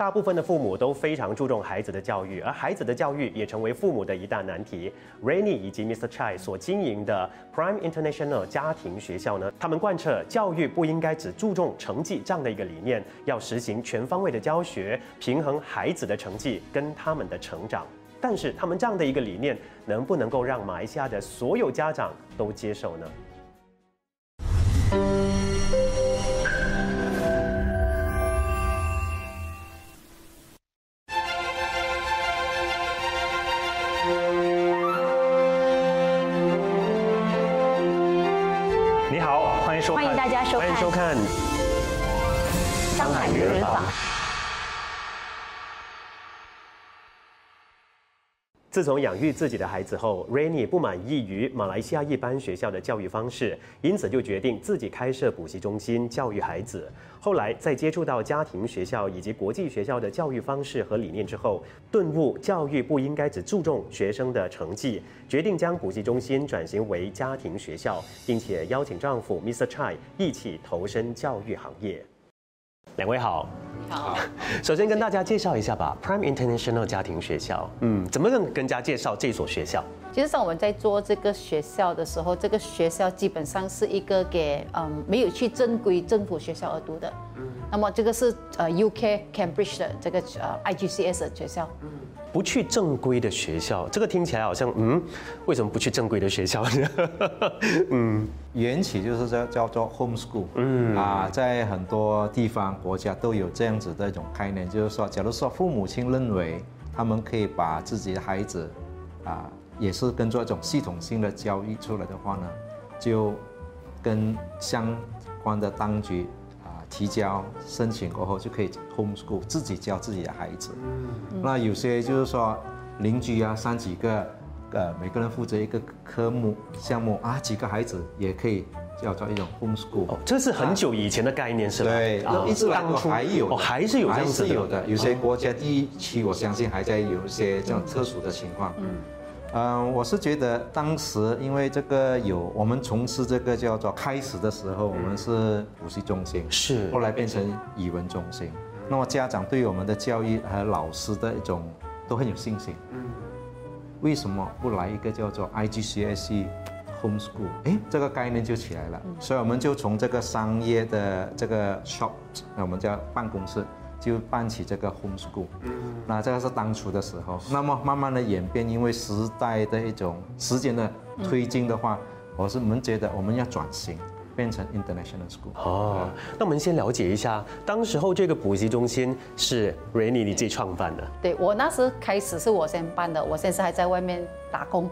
大部分的父母都非常注重孩子的教育，而孩子的教育也成为父母的一大难题。Rainy 以及 Mr. Chai 所经营的 Prime International 家庭学校呢，他们贯彻教育不应该只注重成绩这样的一个理念，要实行全方位的教学，平衡孩子的成绩跟他们的成长。但是他们这样的一个理念，能不能够让马来西亚的所有家长都接受呢？自从养育自己的孩子后，Rainy 不满意于马来西亚一般学校的教育方式，因此就决定自己开设补习中心教育孩子。后来在接触到家庭学校以及国际学校的教育方式和理念之后，顿悟教育不应该只注重学生的成绩，决定将补习中心转型为家庭学校，并且邀请丈夫 Mr. Chai 一起投身教育行业。两位好。好，首先跟大家介绍一下吧，Prime International 家庭学校。嗯，怎么跟跟大家介绍这所学校？其实上我们在做这个学校的时候，这个学校基本上是一个给嗯没有去正规政府学校而读的。嗯，那么这个是呃 UK Cambridge 的这个呃 IGCS 的学校。嗯，不去正规的学校，这个听起来好像嗯，为什么不去正规的学校呢？嗯，缘起就是叫叫做 homeschool。嗯啊，在很多地方国家都有这样子的一种概念，就是说，假如说父母亲认为他们可以把自己的孩子啊，也是跟做一种系统性的教育出来的话呢，就跟相关的当局啊提交申请过后，就可以 homeschool 自己教自己的孩子。嗯，那有些就是说邻居啊，三几个。呃，每个人负责一个科目项目啊，几个孩子也可以叫做一种 homeschool。哦，这是很久以前的概念是吧？对，一直当初还有，哦，还是有这样子的。有的，有些国家地区我相信还在有一些这种特殊的情况。嗯，嗯，我是觉得当时因为这个有我们从事这个叫做开始的时候，我们是补习中心，是，后来变成语文中心。那么家长对我们的教育和老师的一种都很有信心。嗯。为什么不来一个叫做 IGCSE homeschool？哎，这个概念就起来了。所以我们就从这个商业的这个 shop，那我们叫办公室，就办起这个 homeschool。嗯。那这个是当初的时候，那么慢慢的演变，因为时代的一种时间的推进的话，我是我们觉得我们要转型。变成 international school 哦，那我们先了解一下，当时候这个补习中心是 Rainy 你自己创办的。对我那时开始是我先办的，我现在还在外面打工。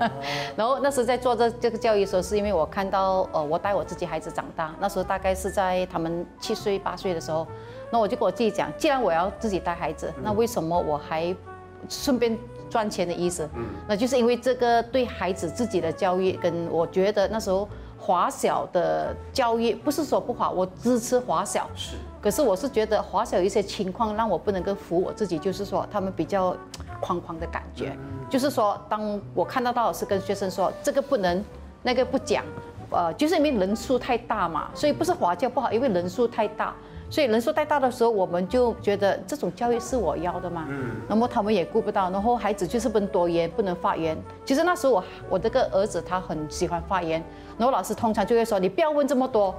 然后那时在做这这个教育的时候，是因为我看到呃，我带我自己孩子长大，那时候大概是在他们七岁八岁的时候，那我就跟我自己讲，既然我要自己带孩子，那为什么我还顺便赚钱的意思？嗯，那就是因为这个对孩子自己的教育，跟我觉得那时候。华小的教育不是说不好，我支持华小。是，可是我是觉得华小有一些情况让我不能够服我自己，就是说他们比较框框的感觉，就是说当我看到老师跟学生说这个不能，那个不讲，呃，就是因为人数太大嘛，所以不是华教不好，因为人数太大。所以人数太大的时候，我们就觉得这种教育是我要的嘛。嗯。那么他们也顾不到，然后孩子就是不能多言，不能发言。其实那时候我我这个儿子他很喜欢发言，然后老师通常就会说：“你不要问这么多。”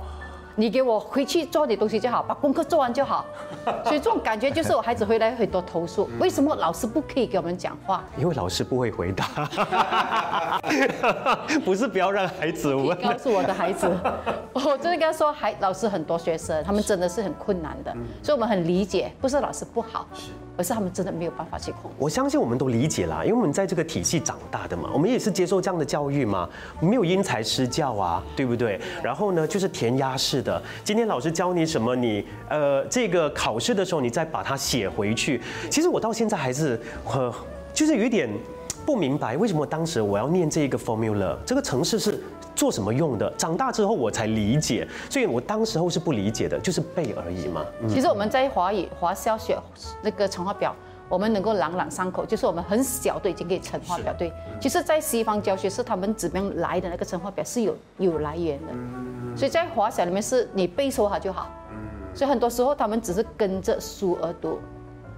你给我回去做点东西就好，把功课做完就好。所以这种感觉就是我孩子回来很多投诉，为什么老师不可以给我们讲话？因为老师不会回答。不是不要让孩子问。告诉我的孩子，我真的跟他说，孩老师很多学生，他们真的是很困难的，所以我们很理解，不是老师不好。而。是他们真的没有办法去控。我相信我们都理解啦，因为我们在这个体系长大的嘛，我们也是接受这样的教育嘛，没有因材施教啊，对不对？然后呢，就是填鸭式的。今天老师教你什么，你呃这个考试的时候你再把它写回去。其实我到现在还是很，就是有一点不明白，为什么当时我要念这个 formula，这个程式是。做什么用的？长大之后我才理解，所以我当时候是不理解的，就是背而已嘛。其实我们在华语华小学那个乘法表，我们能够朗朗上口，就是我们很小都已经可以乘法表。对，其实，在西方教学是他们怎么样来的那个乘法表是有有来源的，所以在华小里面是你背熟它就好。所以很多时候他们只是跟着书而读。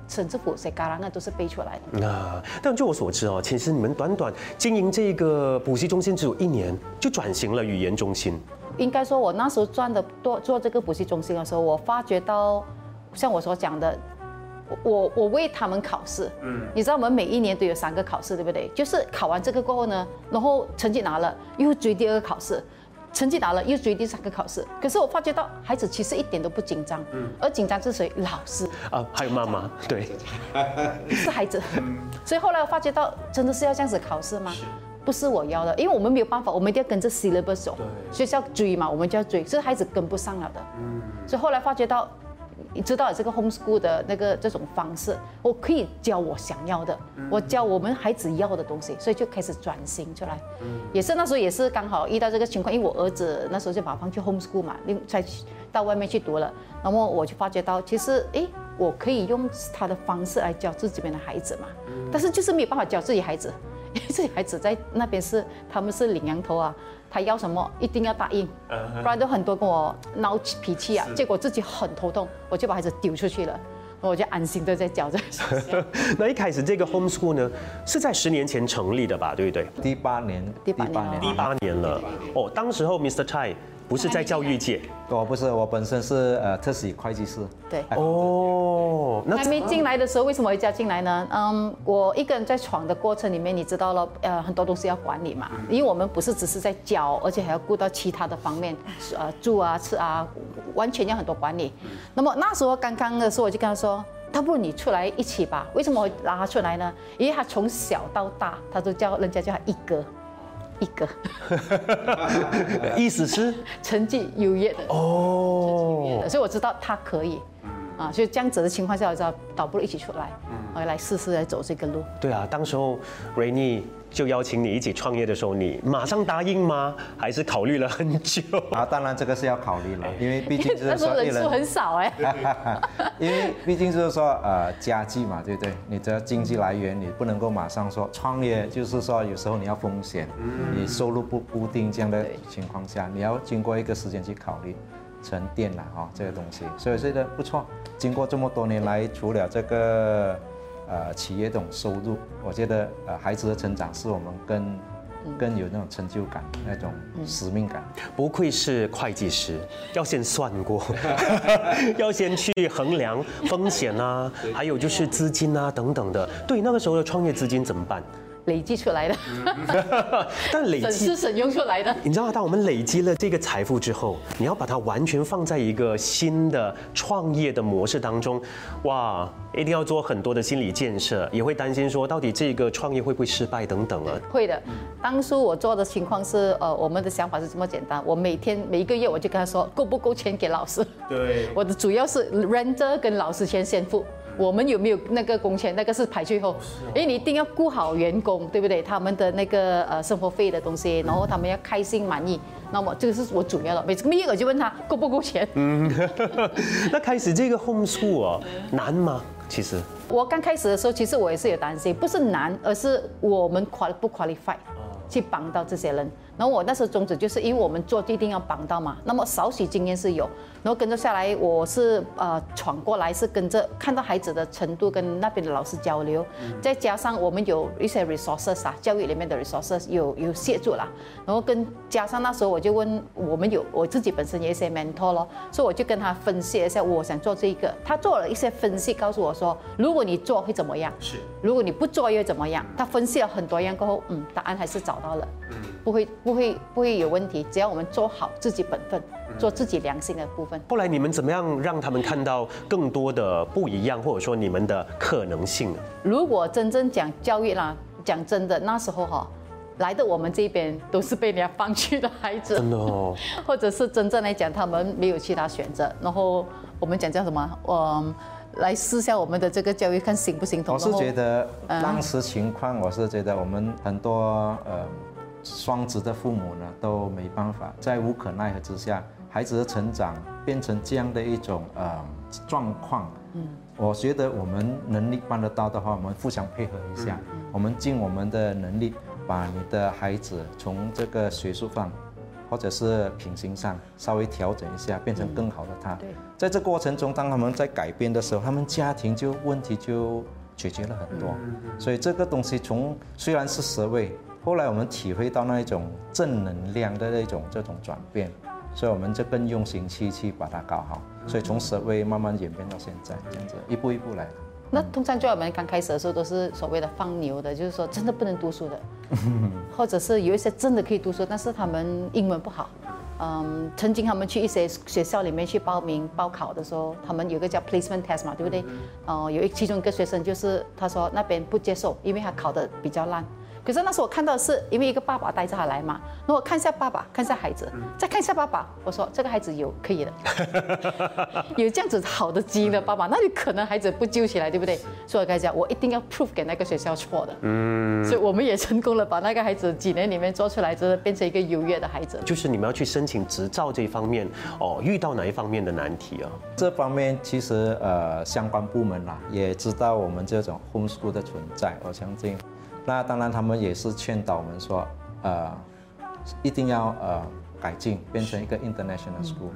甚至乎谁嘎啦那都是背出来的。那但据我所知哦，其实你们短短经营这个补习中心只有一年，就转型了语言中心。应该说，我那时候赚的多做这个补习中心的时候，我发觉到，像我所讲的，我我为他们考试，嗯，你知道我们每一年都有三个考试，对不对？就是考完这个过后呢，然后成绩拿了，又追第二个考试，成绩打了又追第三个考试。可是我发觉到孩子其实一点都不紧张，嗯，而紧张是谁？老师啊，还有妈妈，对，是孩子。所以后来我发觉到，真的是要这样子考试吗？不是我要的，因为我们没有办法，我们一定要跟着 syllabus 走，学校追嘛，我们就要追，是孩子跟不上了的。嗯，所以后来发觉到，你知道这个 homeschool 的那个这种方式，我可以教我想要的，我教我们孩子要的东西，所以就开始转型出来。嗯，也是那时候也是刚好遇到这个情况，因为我儿子那时候就把他放去 homeschool 嘛，另再到外面去读了，那么我就发觉到，其实诶，我可以用他的方式来教自己边的孩子嘛，但是就是没有办法教自己孩子。因为自己孩子在那边是，他们是领羊头啊，他要什么一定要答应，不然都很多跟我闹脾气啊，结果自己很头痛，我就把孩子丢出去了，我就安心的在教这个。那一开始这个 homeschool 呢，是在十年前成立的吧，对不对？第八年，第八年，第八年了。哦，当时候 Mr. Chai。不是在教育界，我不是，我本身是呃特许会计师。对，哦，那还没进来的时候，为什么会加进来呢？嗯，我一个人在闯的过程里面，你知道了，呃，很多东西要管理嘛，因为我们不是只是在教，而且还要顾到其他的方面，呃，住啊、吃啊，完全要很多管理。那么那时候刚刚的时候，我就跟他说，他不如你出来一起吧。为什么拉他出来呢？因为他从小到大，他都叫人家叫他一哥。一个，意思是？成绩优越的。哦，所以我知道他可以，啊，所以这样子的情况下，我知道倒不如一起出来，嗯，来试试来走这个路。对啊，当时候 Rainy。就邀请你一起创业的时候，你马上答应吗？还是考虑了很久？啊，当然这个是要考虑了，因为毕竟是说 人数很少哎。因为毕竟就是说呃家计嘛，对不对？你的经济来源你不能够马上说创业，就是说有时候你要风险，你收入不固定这样的情况下，你要经过一个时间去考虑沉淀了啊这个东西。所以觉得不错，经过这么多年来，除了这个。呃，企业这种收入，我觉得呃，孩子的成长是我们更更有那种成就感、那种使命感。不愧是会计师，要先算过，要先去衡量风险啊，还有就是资金啊等等的。对，那个时候的创业资金怎么办？累积出来的，但累积省吃省用出来的。你知道，当我们累积了这个财富之后，你要把它完全放在一个新的创业的模式当中，哇，一定要做很多的心理建设，也会担心说，到底这个创业会不会失败等等啊。会的，当初我做的情况是，呃，我们的想法是这么简单，我每天每一个月我就跟他说，够不够钱给老师？对，我的主要是 render 跟老师钱先付。我们有没有那个工钱？那个是排最后，因为你一定要顾好员工，对不对？他们的那个呃生活费的东西，然后他们要开心满意。那么这个是我主要的。每次每个就问他够不够钱。嗯，那开始这个 home school 哦，难吗？其实我刚开始的时候，其实我也是有担心，不是难，而是我们 qual 不 qualify 去帮到这些人。然后我那时候宗旨就是因为我们做一定要帮到嘛，那么少许经验是有，然后跟着下来我是呃闯过来是跟着看到孩子的程度跟那边的老师交流，再加上我们有一些 resources 啊，教育里面的 resources 有有协助啦，然后跟加上那时候我就问我们有我自己本身有一些 mentor 咯，所以我就跟他分析一下我想做这一个，他做了一些分析告诉我说，如果你做会怎么样？是，如果你不做又怎么样？他分析了很多样过后，嗯，答案还是找到了，嗯，不会。不会不会有问题，只要我们做好自己本分，做自己良心的部分。后来你们怎么样让他们看到更多的不一样，或者说你们的可能性？如果真正讲教育啦，讲真的，那时候哈来的我们这边都是被人家放弃的孩子，真的哦。或者是真正来讲，他们没有其他选择。然后我们讲叫什么？我来试下我们的这个教育，看行不行？我是觉得当时情况，我是觉得我们很多呃。双子的父母呢都没办法，在无可奈何之下，孩子的成长变成这样的一种呃状况。嗯，我觉得我们能力办得到的话，我们互相配合一下，我们尽我们的能力，把你的孩子从这个学术上。或者是品行上稍微调整一下，变成更好的他。对在这过程中，当他们在改变的时候，他们家庭就问题就解决了很多。所以这个东西从虽然是十位，后来我们体会到那一种正能量的那种这种转变，所以我们就更用心去去把它搞好。所以从十位慢慢演变到现在，这样子一步一步来。那通常在我们刚开始的时候都是所谓的放牛的，就是说真的不能读书的，或者是有一些真的可以读书，但是他们英文不好。嗯，曾经他们去一些学校里面去报名报考的时候，他们有个叫 placement test 嘛，对不对？哦、有一其中一个学生就是他说那边不接受，因为他考的比较烂。可是那时候我看到的是因为一个爸爸带着他来嘛，那我看一下爸爸，看一下孩子，再看一下爸爸，我说这个孩子有可以的，有这样子好的基因的爸爸，那你可能孩子不揪起来，对不对？所以我跟他讲，我一定要 prove 给那个学校错的。嗯，所以我们也成功了，把那个孩子几年里面做出来，真的变成一个优越的孩子。就是你们要去申请执照这一方面，哦，遇到哪一方面的难题啊？这方面其实呃相关部门啦也知道我们这种 homeschool 的存在，我相信。那当然他们也是劝导我们说，呃，一定要呃改进，变成一个 international school。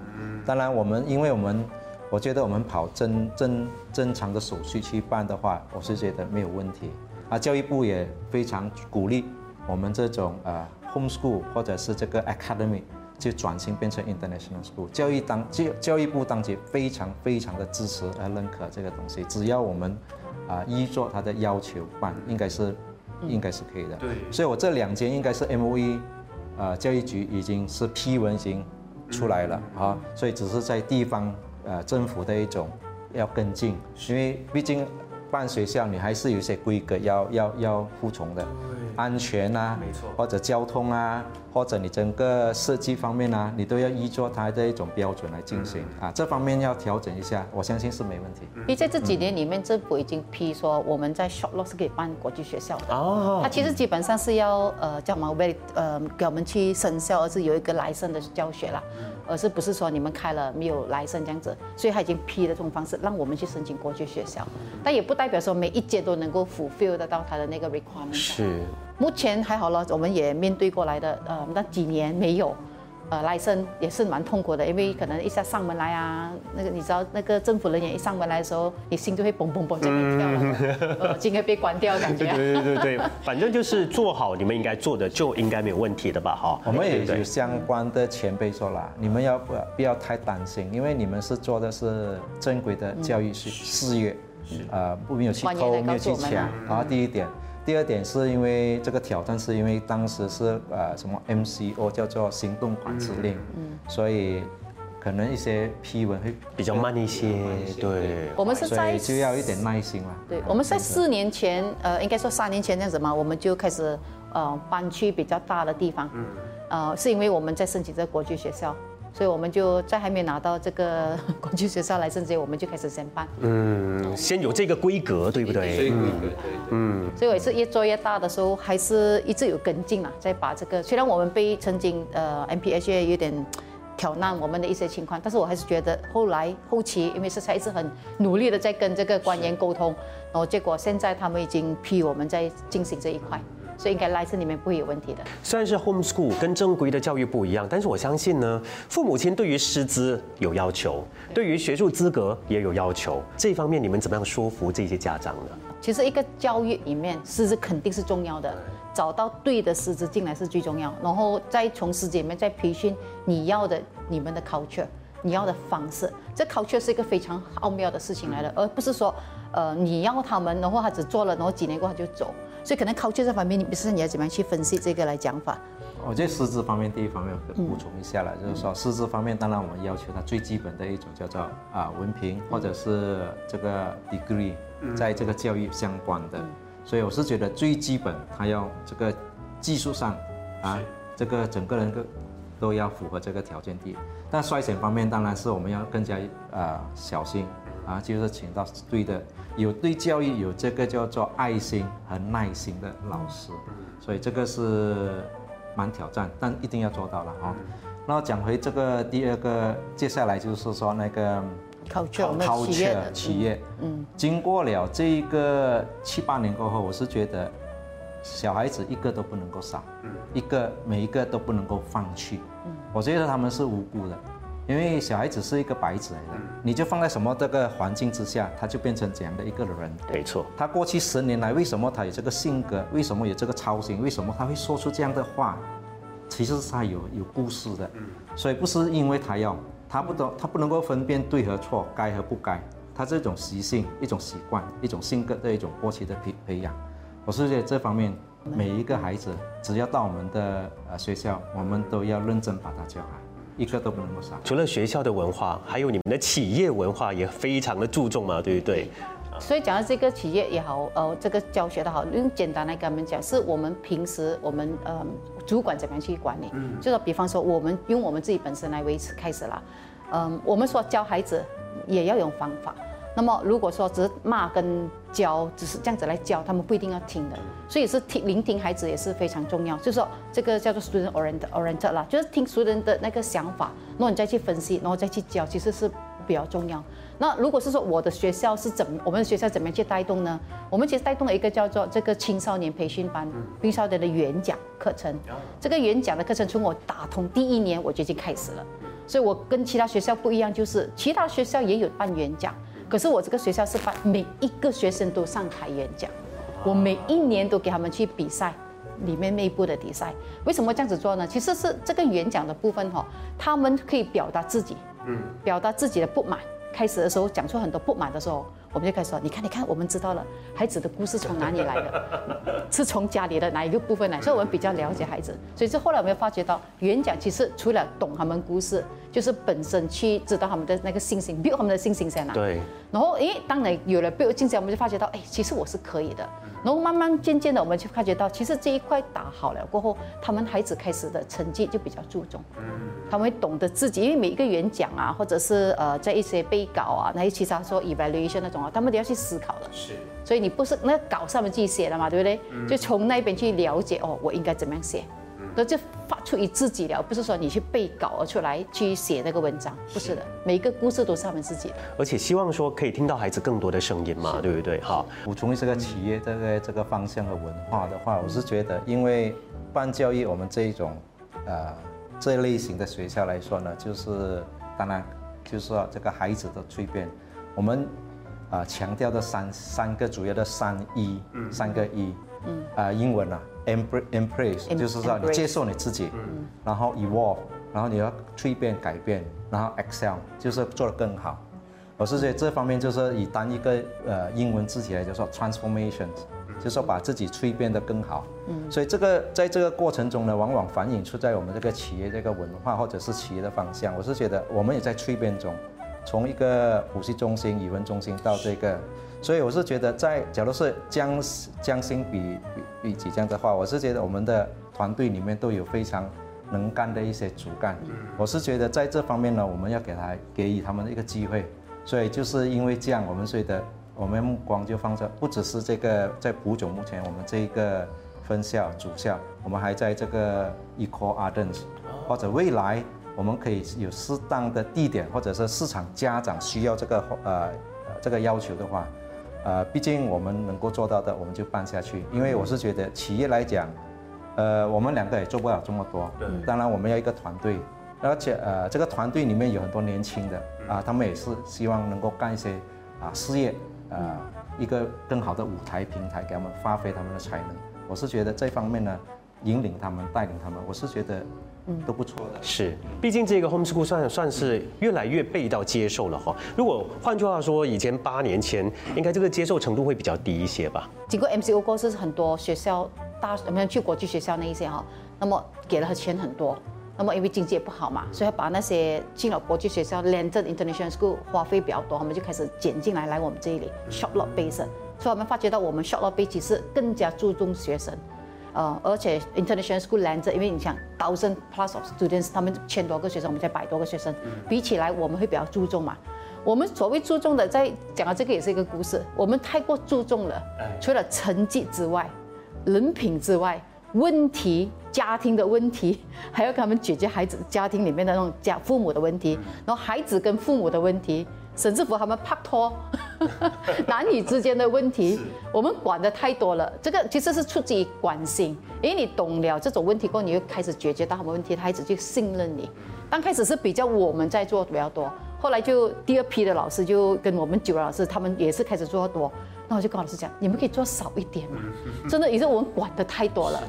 当然我们因为我们我觉得我们跑正正正常的手续去办的话，我是觉得没有问题。啊，教育部也非常鼓励我们这种呃 homeschool 或者是这个 academy 就转型变成 international school。教育当教教育部当局非常非常的支持和认可这个东西，只要我们啊、依照他的要求办，应该是应该是可以的。对。所以我这两间应该是 M E，呃，教育局已经是批文已经出来了啊，所以只是在地方呃政府的一种要跟进，因为毕竟办学校你还是有一些规格要要要服从的，安全啊，没错。或者交通啊，或者你整个设计方面啊，你都要依照它的一种标准来进行啊，这方面要调整一下，我相信是没问题。因为在这几年里面，政府已经批说我们在 short law 是可以办国际学校的。哦。它其实基本上是要呃叫我们为呃给我们去生效，而是有一个来生的教学啦，而是不是说你们开了没有来生这样子，所以他已经批了这种方式让我们去申请国际学校，但也不代表说每一届都能够 fulfill 得到他的那个 requirement。是，目前还好了，我们也面对过来的，呃，那几年没有，呃，来生也是蛮痛苦的，因为可能一下上门来啊，那个你知道那个政府人员一上门来的时候，你心就会嘣嘣嘣在那跳了，呃，今天被关掉感觉。对对对对对，反正就是做好你们应该做的，就应该没有问题的吧？哈，我们也有相关的前辈说了，你们要不不要太担心，因为你们是做的是正规的教育事事业，呃，不没有去偷，没有去抢啊。然后第一点，第二点是因为这个挑战是因为当时是呃什么 MCO 叫做行动管制令，所以可能一些批文会比较慢一些，对。我们是在以就要一点耐心了。对，我们在四年前，呃，应该说三年前这样子嘛，我们就开始呃搬去比较大的地方，呃，是因为我们在申请这个国际学校，所以我们就在还没拿到这个 国际学校来之前，我们就开始先办。嗯，先有这个规格，对不对？嗯所以我也是越做越大的时候，还是一直有跟进嘛，再把这个虽然我们被曾经呃 MPHA 有点挑战我们的一些情况，但是我还是觉得后来后期因为是才一直很努力的在跟这个官员沟通，然后结果现在他们已经批我们在进行这一块，所以应该来自里面不会有问题的。虽然是 homeschool 跟正规的教育不一样，但是我相信呢，父母亲对于师资有要求，对于学术资格也有要求。这方面你们怎么样说服这些家长呢？其实一个教育里面，师资肯定是重要的，找到对的师资进来是最重要，然后再从师资里面再培训你要的你们的 culture，你要的方式。这 culture 是一个非常奥妙的事情来的，而不是说，呃，你要他们，然后他只做了，然后几年过后他就走。所以可能 culture 这方面，你不是你要怎么样去分析这个来讲法？我觉得师资方面，第一方面我补充一下了，就是说师资方面，当然我们要求他最基本的一种叫做啊文凭或者是这个 degree，在这个教育相关的，所以我是觉得最基本他要这个技术上啊，这个整个人个都要符合这个条件第一。但筛选方面，当然是我们要更加啊小心啊，就是请到对的有对教育有这个叫做爱心和耐心的老师，所以这个是蛮挑战，但一定要做到了哈。那讲回这个第二个，接下来就是说那个 culture 我们的企业的企业，嗯，经过了这一个七八年过后，我是觉得小孩子一个都不能够少，一个每一个都不能够放弃。我觉得他们是无辜的，因为小孩子是一个白纸来的，你就放在什么这个环境之下，他就变成怎样的一个人。没错，他过去十年来，为什么他有这个性格？为什么有这个操心？为什么他会说出这样的话？其实是他有有故事的，所以不是因为他要，他不懂，他不能够分辨对和错，该和不该。他这种习性、一种习惯、一种性格的一种过去的培培养，我是觉得这方面每一个孩子只要到我们的呃学校，我们都要认真把他教好，一个都不能够少。除了学校的文化，还有你们的企业文化也非常的注重嘛，对不对？所以讲到这个企业也好，呃，这个教学的好，用简单来跟他们讲，是我们平时我们呃主管怎么样去管理，就说比方说我们用我们自己本身来维持开始了，嗯，我们说教孩子也要用方法。那么如果说只是骂跟教，只是这样子来教，他们不一定要听的。所以是听聆听孩子也是非常重要。就是说这个叫做 student oriented oriented 啦，就是听 student 的那个想法，然后你再去分析，然后再去教，其实是比较重要。那如果是说我的学校是怎么，我们的学校怎么样去带动呢？我们其实带动了一个叫做这个青少年培训班，青少年的演讲课程。这个演讲的课程从我打通第一年我就已经开始了。所以我跟其他学校不一样，就是其他学校也有办演讲。可是我这个学校是把每一个学生都上台演讲，我每一年都给他们去比赛，里面内部的比赛。为什么这样子做呢？其实是这个演讲的部分哈，他们可以表达自己，嗯，表达自己的不满。开始的时候讲出很多不满的时候。我们就开始说，你看，你看，我们知道了孩子的故事从哪里来的，是从家里的哪一个部分来，所以我们比较了解孩子。所以这后来我们发觉到，演讲其实除了懂他们故事，就是本身去知道他们的那个信心，build 他们的信心在哪。对。然后，诶，当然有了 build 信心，我们就发觉到，哎，其实我是可以的。然后慢慢渐渐的，我们就发觉到，其实这一块打好了过后，他们孩子开始的成绩就比较注重。嗯。他们会懂得自己，因为每一个演讲啊，或者是呃，在一些背稿啊，那些其他说 evaluation 那种啊，他们都要去思考的。是。所以你不是那个稿上面自己写的嘛，对不对？就从那边去了解哦，我应该怎么样写。那就发出于自己了，不是说你去背稿而出来去写那个文章，不是的。每一个故事都是他们自己的。而且希望说可以听到孩子更多的声音嘛，对不对？好，补充这个企业这个这个方向和文化的话，我是觉得，因为办教育我们这一种呃这类型的学校来说呢，就是当然就是说这个孩子的蜕变，我们啊强调的三三个主要的三一，三个一，嗯啊英文啊。Embrace 就是说你接受你自己，然后 evolve，然后你要蜕变改变，然后 excel 就是做得更好。我是觉得这方面就是以单一个呃英文字体来就说 transformation，就是说把自己蜕变得更好。嗯，所以这个在这个过程中呢，往往反映出在我们这个企业这个文化或者是企业的方向。我是觉得我们也在蜕变中，从一个补习中心、语文中心到这个。所以我是觉得，在假如是将将心比比比己这样的话，我是觉得我们的团队里面都有非常能干的一些主干。我是觉得在这方面呢，我们要给他给予他们一个机会。所以就是因为这样，我们觉得我们目光就放在不只是这个在普种目前我们这一个分校主校，我们还在这个 Eco Ardens，或者未来我们可以有适当的地点，或者是市场家长需要这个呃这个要求的话。呃，毕竟我们能够做到的，我们就办下去。因为我是觉得企业来讲，呃，我们两个也做不了这么多。对。当然，我们要一个团队，而且呃，这个团队里面有很多年轻的啊，他们也是希望能够干一些啊事业，呃，一个更好的舞台平台给他们发挥他们的才能。我是觉得这方面呢，引领他们，带领他们，我是觉得。都不错的，是，毕竟这个 homeschool 算算是越来越被到接受了哈。如果换句话说，以前八年前，应该这个接受程度会比较低一些吧。经过 MCO 过是很多学校大，我们去国际学校那一些哈，那么给了钱很多，那么因为经济也不好嘛，所以把那些进了国际学校 landed international school 花费比较多，他们就开始减进来来我们这里 short lot base，所以我们发觉到我们 short lot base 是更加注重学生。呃，而且 international school land，因为你想 thousand plus of students，他们千多个学生，我们才百多个学生，比起来我们会比较注重嘛。我们所谓注重的，在讲到这个也是一个故事，我们太过注重了，除了成绩之外，人品之外，问题家庭的问题，还要给他们解决孩子家庭里面的那种家父母的问题，然后孩子跟父母的问题。沈志福他们拍拖，男女之间的问题，我们管的太多了。这个其实是出自于关心，因为你懂了这种问题过后，你又开始解决到他们问题，孩子就信任你。刚开始是比较我们在做比较多，后来就第二批的老师就跟我们九个老师，他们也是开始做多。那我就跟老师讲，你们可以做少一点嘛，真的也是我们管的太多了。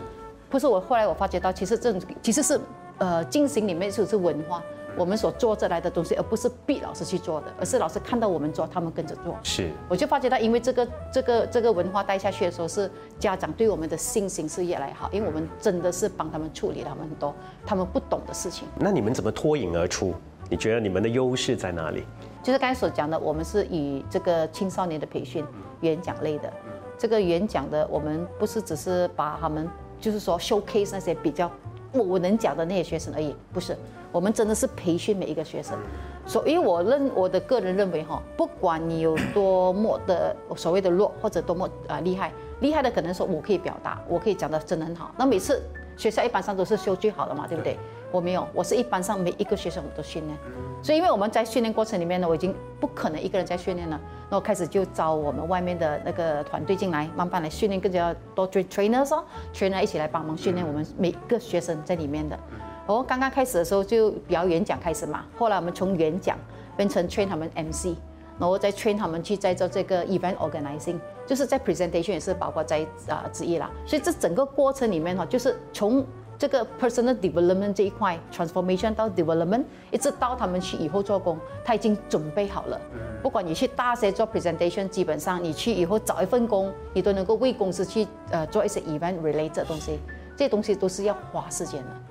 不是我后来我发觉到，其实这种其实是呃进行里面就是文化。我们所做这来的东西，而不是逼老师去做的，而是老师看到我们做，他们跟着做。是，我就发觉到，因为这个这个这个文化带下去的时候，是家长对我们的信心是越来越好，因为我们真的是帮他们处理了很多他们不懂的事情。那你们怎么脱颖而出？你觉得你们的优势在哪里？就是刚才所讲的，我们是以这个青少年的培训、演讲类的，这个演讲的，我们不是只是把他们，就是说 showcase 那些比较我能讲的那些学生而已，不是。我们真的是培训每一个学生，所以我认我的个人认为哈，不管你有多么的所谓的弱或者多么啊厉害，厉害的可能说我可以表达，我可以讲的真的很好。那每次学校一般上都是修最好的嘛，对不对？我没有，我是一般上每一个学生我都训练。所以因为我们在训练过程里面呢，我已经不可能一个人在训练了，那我开始就招我们外面的那个团队进来，慢慢来训练更加多 trainers 哦，trainer 一起来帮忙训练我们每个学生在里面的。哦，刚刚开始的时候就表演讲开始嘛，后来我们从演讲变成 train 他们 MC，然后再 train 他们去再做这个 event organizing，就是在 presentation 也是包括在啊之一啦。所以这整个过程里面哈，就是从这个 personal development 这一块 transformation 到 development，一直到他们去以后做工，他已经准备好了。不管你去大学做 presentation，基本上你去以后找一份工，你都能够为公司去呃做一些 event related 的东西，这些东西都是要花时间的。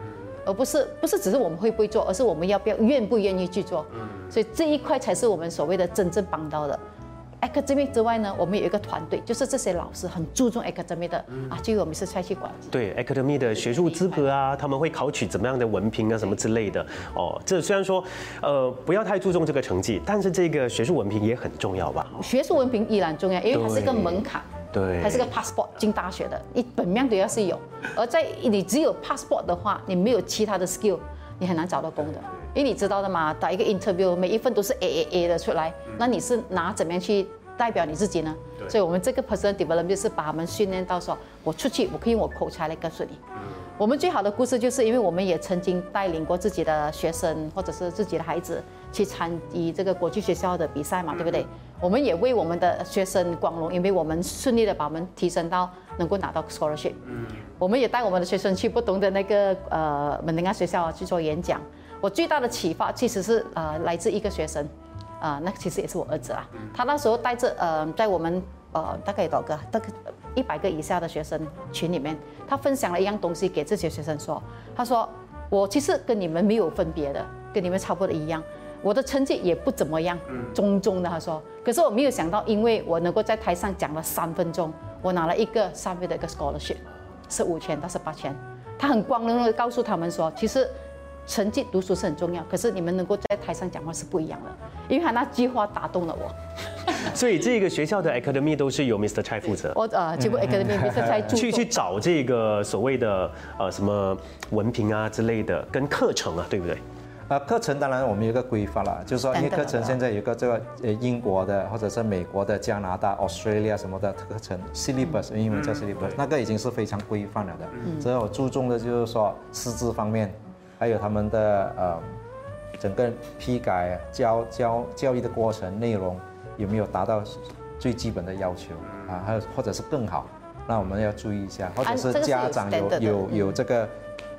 而不是不是只是我们会不会做，而是我们要不要愿不愿意去做。嗯，所以这一块才是我们所谓的真正帮到的。academic 之外呢，我们有一个团队，就是这些老师很注重 academic 的啊，就由我们是菜去管。对 academic 的学术资格啊，他们会考取怎么样的文凭啊，什么之类的。哦，这虽然说呃不要太注重这个成绩，但是这个学术文凭也很重要吧？学术文凭依然重要，因为它是一个门槛。对，还是个 passport 进大学的，你本面都要是有，而在你只有 passport 的话，你没有其他的 skill，你很难找到工的。因为你知道的嘛，打一个 interview，每一份都是 A A A 的出来，那你是拿怎么样去代表你自己呢？所以我们这个 personal development 就是把他们训练到说，我出去我可以用我口才来告诉你。我们最好的故事就是因为我们也曾经带领过自己的学生或者是自己的孩子去参与这个国际学校的比赛嘛，对不对？我们也为我们的学生光荣，因为我们顺利的把我们提升到能够拿到 scholarship。嗯，我们也带我们的学生去不同的那个呃门林安学校去做演讲。我最大的启发其实是呃来自一个学生，啊，那其实也是我儿子啊。他那时候带着呃在我们呃大概有多少个，大概一百个以下的学生群里面，他分享了一样东西给这些学生说，他说我其实跟你们没有分别的，跟你们差不多一样。我的成绩也不怎么样，中中的他说，可是我没有想到，因为我能够在台上讲了三分钟，我拿了一个三月的一个 scholarship，是五千到是八千。他很光荣的告诉他们说，其实成绩读书是很重要，可是你们能够在台上讲话是不一样的，因为他那句话打动了我。所以这个学校的 academy 都是由 Mr. 蔡负责。我呃，全部 academy Mr. 蔡 去去找这个所谓的呃什么文凭啊之类的，跟课程啊，对不对？呃，课程当然我们有个规范了，就是说，因为课程现在有个这个呃英国的或者是美国的、加拿大、Australia 什么的课程，syllabus 英文叫 syllabus，那个已经是非常规范了的。嗯。所以我注重的就是说师资方面，还有他们的呃整个批改教教教育的过程内容有没有达到最基本的要求啊？还有或者是更好，那我们要注意一下，或者是家长有有有这个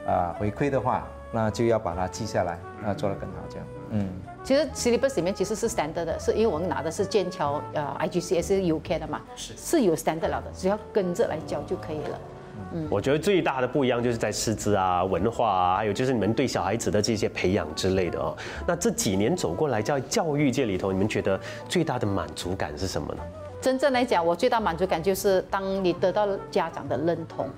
啊回馈的话。那就要把它记下来，那做得更好，这样。嗯，其实 syllabus 里面其实是 standard 的，是因为我们拿的是剑桥呃 IGCS UK 的嘛，是是有 standard 了的，只要跟着来教就可以了。嗯，我觉得最大的不一样就是在师资啊、文化啊，还有就是你们对小孩子的这些培养之类的哦。那这几年走过来，在教育界里头，你们觉得最大的满足感是什么呢？真正来讲，我最大满足感就是当你得到家长的认同。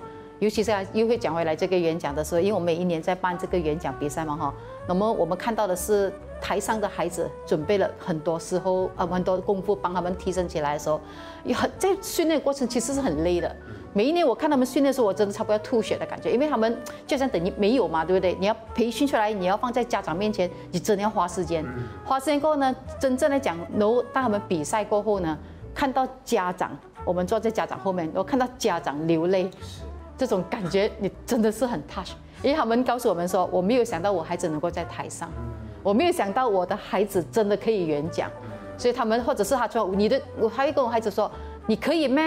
尤其是又会讲回来这个演讲的时候，因为我每一年在办这个演讲比赛嘛哈，那么我们看到的是台上的孩子准备了很多时候啊很多功夫帮他们提升起来的时候，也很在训练过程其实是很累的。每一年我看他们训练的时候，我真的差不多要吐血的感觉，因为他们就像等于没有嘛，对不对？你要培训出来，你要放在家长面前，你真的要花时间。花时间过后呢，真正的讲，然后当他们比赛过后呢，看到家长，我们坐在家长后面，然后看到家长流泪，这种感觉你真的是很 touch，因为他们告诉我们说，我没有想到我孩子能够在台上，我没有想到我的孩子真的可以演讲，所以他们或者是他说你的，我还会跟我孩子说，你可以咩？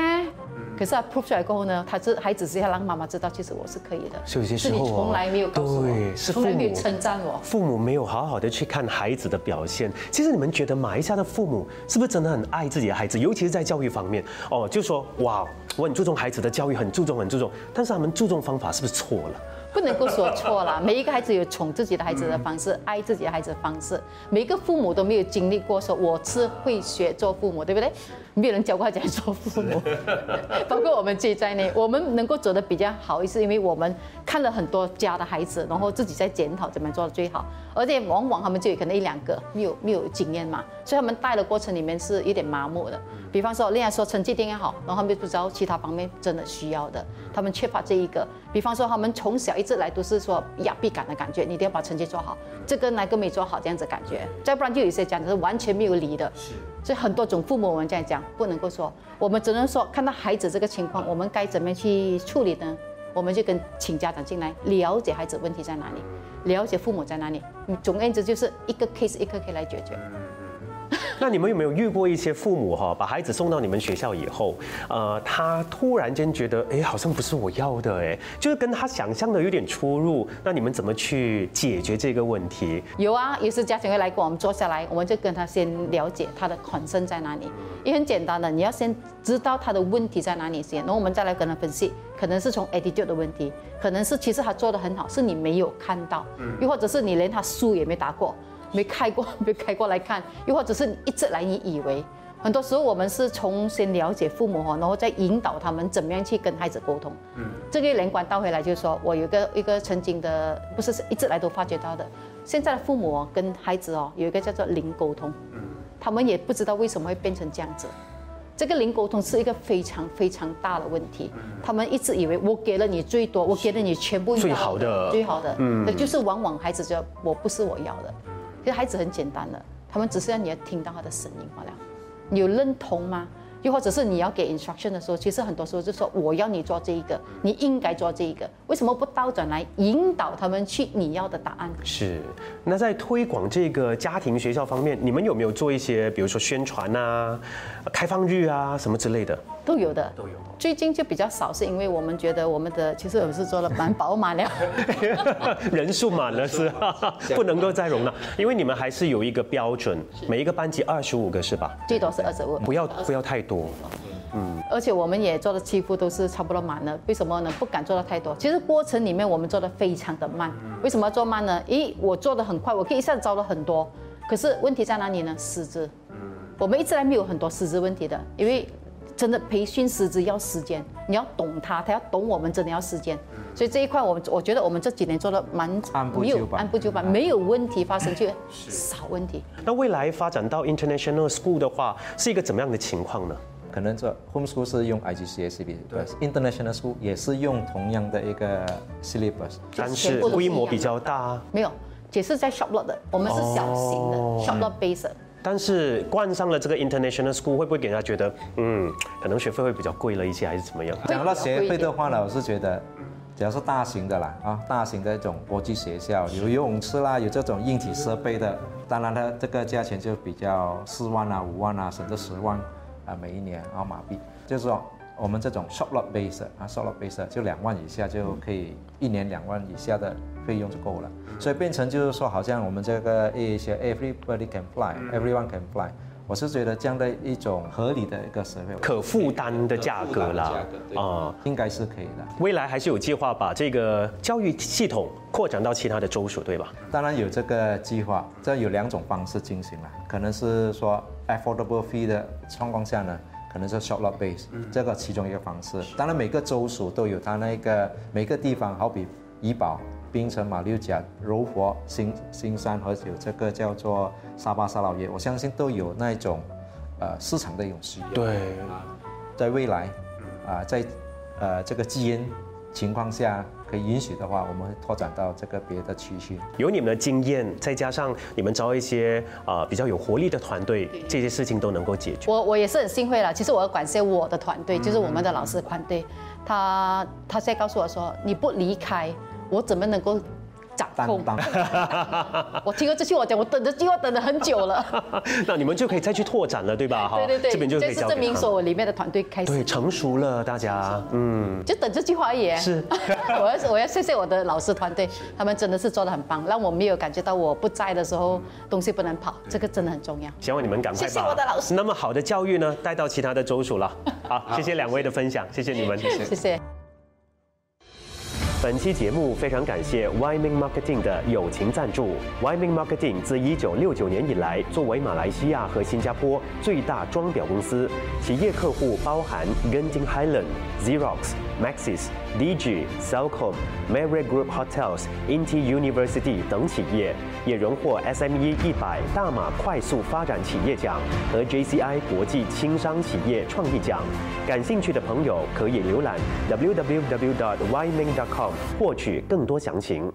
可是他 prove 出来过后呢，他这孩子是要让妈妈知道，其实我是可以的。是有些时候是你从来没有告诉我，对，是从来没有称赞我。父母没有好好的去看孩子的表现。其实你们觉得马来西亚的父母是不是真的很爱自己的孩子，尤其是在教育方面？哦，就说哇，我很注重孩子的教育，很注重很注重，但是他们注重方法是不是错了？不能够说错了，每一个孩子有宠自己的孩子的方式，爱自己的孩子的方式。每一个父母都没有经历过说我是会学做父母，对不对？没有人教过他怎样做父母，包括我们自己在内，我们能够走得比较好，是因为我们看了很多家的孩子，然后自己在检讨怎么做的最好。而且往往他们就有可能一两个没有没有经验嘛，所以他们带的过程里面是有点麻木的。比方说，另外说成绩一定要好，然后他们不知道其他方面真的需要的，他们缺乏这一个。比方说，他们从小一直来都是说压迫感的感觉，你一定要把成绩做好，这个哪个没做好这样子感觉，再不然就有一些家长是完全没有理的。是，所以很多种父母我们这样讲，不能够说，我们只能说看到孩子这个情况，我们该怎么样去处理呢？我们就跟请家长进来了解孩子问题在哪里，了解父母在哪里。总而言之就是一个 case 一个 case 来解决。那你们有没有遇过一些父母哈，把孩子送到你们学校以后，呃，他突然间觉得，哎，好像不是我要的，哎，就是跟他想象的有点出入。那你们怎么去解决这个问题？有啊，有时家长会来跟我们坐下来，我们就跟他先了解他的 concern 在哪里。也很简单的，你要先知道他的问题在哪里先，然后我们再来跟他分析，可能是从 attitude 的问题，可能是其实他做的很好，是你没有看到，又或者是你连他书也没打过，没开过，没开过来看，又或者是你一直来你以为。很多时候我们是从先了解父母哈，然后再引导他们怎么样去跟孩子沟通。嗯，这个连贯倒回来就是说，我有一个一个曾经的，不是是一直来都发觉到的，现在的父母哦跟孩子哦有一个叫做零沟通。嗯，他们也不知道为什么会变成这样子。这个零沟通是一个非常非常大的问题。他们一直以为我给了你最多，我给了你全部最好的最好的，嗯，那就是往往孩子觉得我不是我要的。其实孩子很简单的，他们只是要你要听到他的声音罢了。你有认同吗？又或者是你要给 instruction 的时候，其实很多时候就说我要你做这一个，你应该做这一个，为什么不倒转来引导他们去你要的答案？是，那在推广这个家庭学校方面，你们有没有做一些，比如说宣传啊、开放日啊什么之类的？都有的，都有。最近就比较少，是因为我们觉得我们的其实我们是做的蛮饱满了。人数满了是？不能够再容纳，因为你们还是有一个标准，每一个班级二十五个是吧？最多是二十五。不要不要太多。嗯，而且我们也做的几乎都是差不多满了。为什么呢？不敢做的太多。其实过程里面我们做的非常的慢。为什么要做慢呢？咦，我做的很快，我可以一下子招了很多。可是问题在哪里呢？师资。我们一直来没有很多师资问题的，因为真的培训师资要时间，你要懂他，他要懂我们，真的要时间。所以这一块我我觉得我们这几年做的蛮按部没有就班按部就班，没有问题发生，就 少问题。那未来发展到 international school 的话，是一个怎么样的情况呢？可能这 homeschool 是用 IGCSE syllabus，international school 也是用同样的一个 syllabus，但是规模比较大，没有，也是在 shop lot 的，我们是小型的、哦。shop lot base 的。但是冠上了这个 international school，会不会给人家觉得，嗯，可能学费会比较贵了一些，还是怎么样？讲到学费的话呢，我是觉得，只要是大型的啦，啊，大型的这种国际学校，有游泳池啦，有这种硬体设备的，当然它这个价钱就比较四万啊、五万啊，甚至十万啊，每一年啊马币，就是说我们这种 short lot base 啊，short lot base 就两万以下就可以，一年两万以下的费用就够了，所以变成就是说，好像我们这个一些 everybody can fly，everyone can fly。我是觉得这样的一种合理的一个社会可负担的价格啦，啊，应该是可以的。未来还是有计划把这个教育系统扩展到其他的州属，对吧？当然有这个计划，这有两种方式进行了，可能是说 affordable fee 的状况下呢，可能是 short lot base，这个其中一个方式。当然每个州属都有它那个每个地方，好比怡保、槟城、马六甲、柔佛、新新山和有这个叫做沙巴、沙老爷，我相信都有那种呃市场的一种需要。对，在未来，啊，在呃这个基因情况下可以允许的话，我们会拓展到这个别的区域。有你们的经验，再加上你们招一些呃比较有活力的团队，这些事情都能够解决。我我也是很幸会了。其实我要感谢我的团队，就是我们的老师团队，他他在告诉我说，你不离开，我怎么能够？掌控。我听了这句话讲，我等这句话等了很久了。那你们就可以再去拓展了，对吧？对对对，这边就可以证明说我里面的团队开始对成熟了，大家嗯，就等这句话而已。是，我要我要谢谢我的老师团队，他们真的是做的很棒，让我没有感觉到我不在的时候东西不能跑，这个真的很重要。希望你们赶快把谢谢我的老师。那么好的教育呢，带到其他的州属了。好，谢谢两位的分享，谢谢你们，谢谢。本期节目非常感谢 Wyoming Marketing 的友情赞助。Wyoming Marketing 自1969年以来，作为马来西亚和新加坡最大装裱公司，企业客户包含 Genting Highland、Xerox、Maxis、DG、Cellcom、Marriott Group Hotels、Inti University 等企业，也荣获 SME 一百大马快速发展企业奖和 JCI 国际轻商企业创意奖。感兴趣的朋友可以浏览 www.yming.com。获取更多详情。